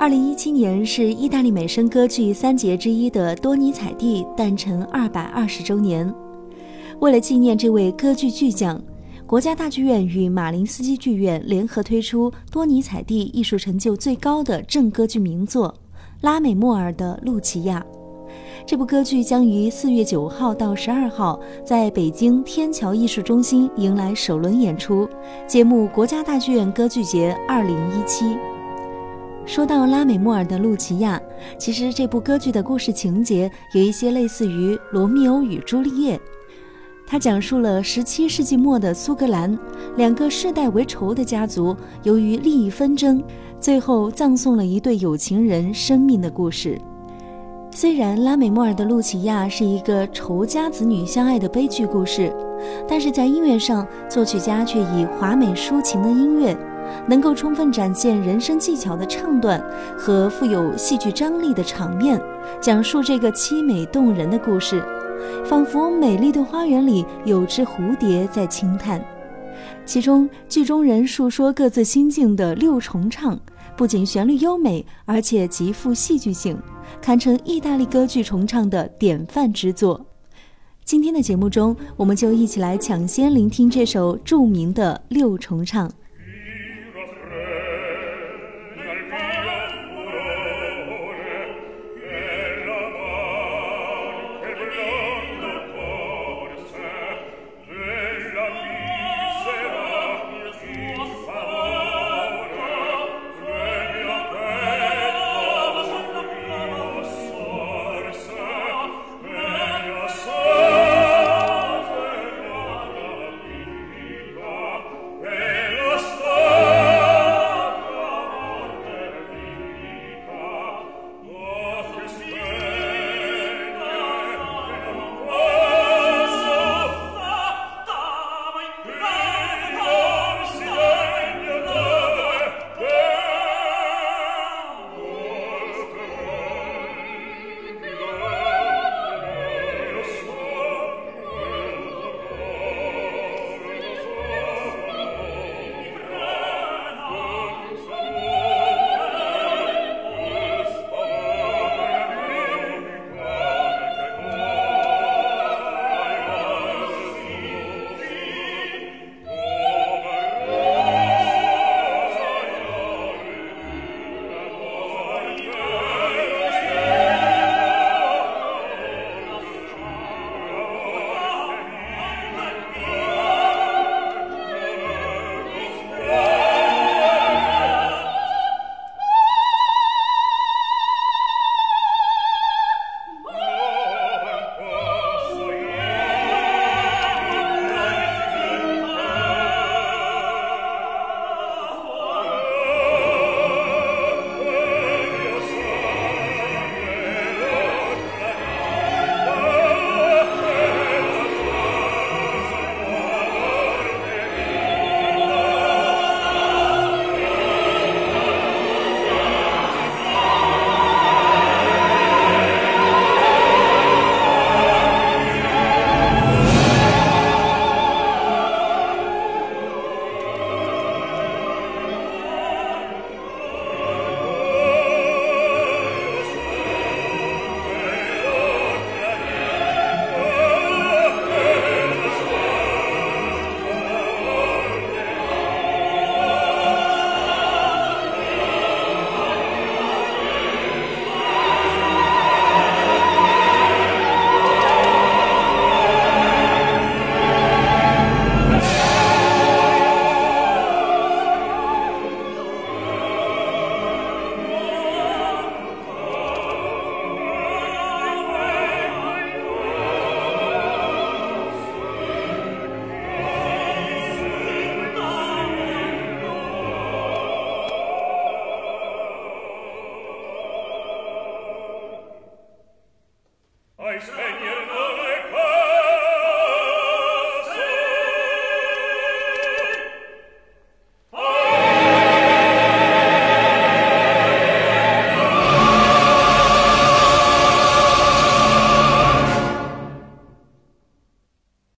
二零一七年是意大利美声歌剧三杰之一的多尼采蒂诞辰二百二十周年。为了纪念这位歌剧巨匠，国家大剧院与马林斯基剧院联合推出多尼采蒂艺术成就最高的正歌剧名作《拉美莫尔的露琪亚》。这部歌剧将于四月九号到十二号在北京天桥艺术中心迎来首轮演出，揭幕国家大剧院歌剧节二零一七。说到拉美莫尔的露琪亚，其实这部歌剧的故事情节有一些类似于《罗密欧与朱丽叶》。它讲述了17世纪末的苏格兰两个世代为仇的家族，由于利益纷争，最后葬送了一对有情人生命的故事。虽然拉美莫尔的露琪亚是一个仇家子女相爱的悲剧故事，但是在音乐上，作曲家却以华美抒情的音乐。能够充分展现人生技巧的唱段和富有戏剧张力的场面，讲述这个凄美动人的故事，仿佛美丽的花园里有只蝴蝶在轻叹。其中剧中人述说各自心境的六重唱，不仅旋律优美，而且极富戏剧性，堪称意大利歌剧重唱的典范之作。今天的节目中，我们就一起来抢先聆听这首著名的六重唱。I spegnerò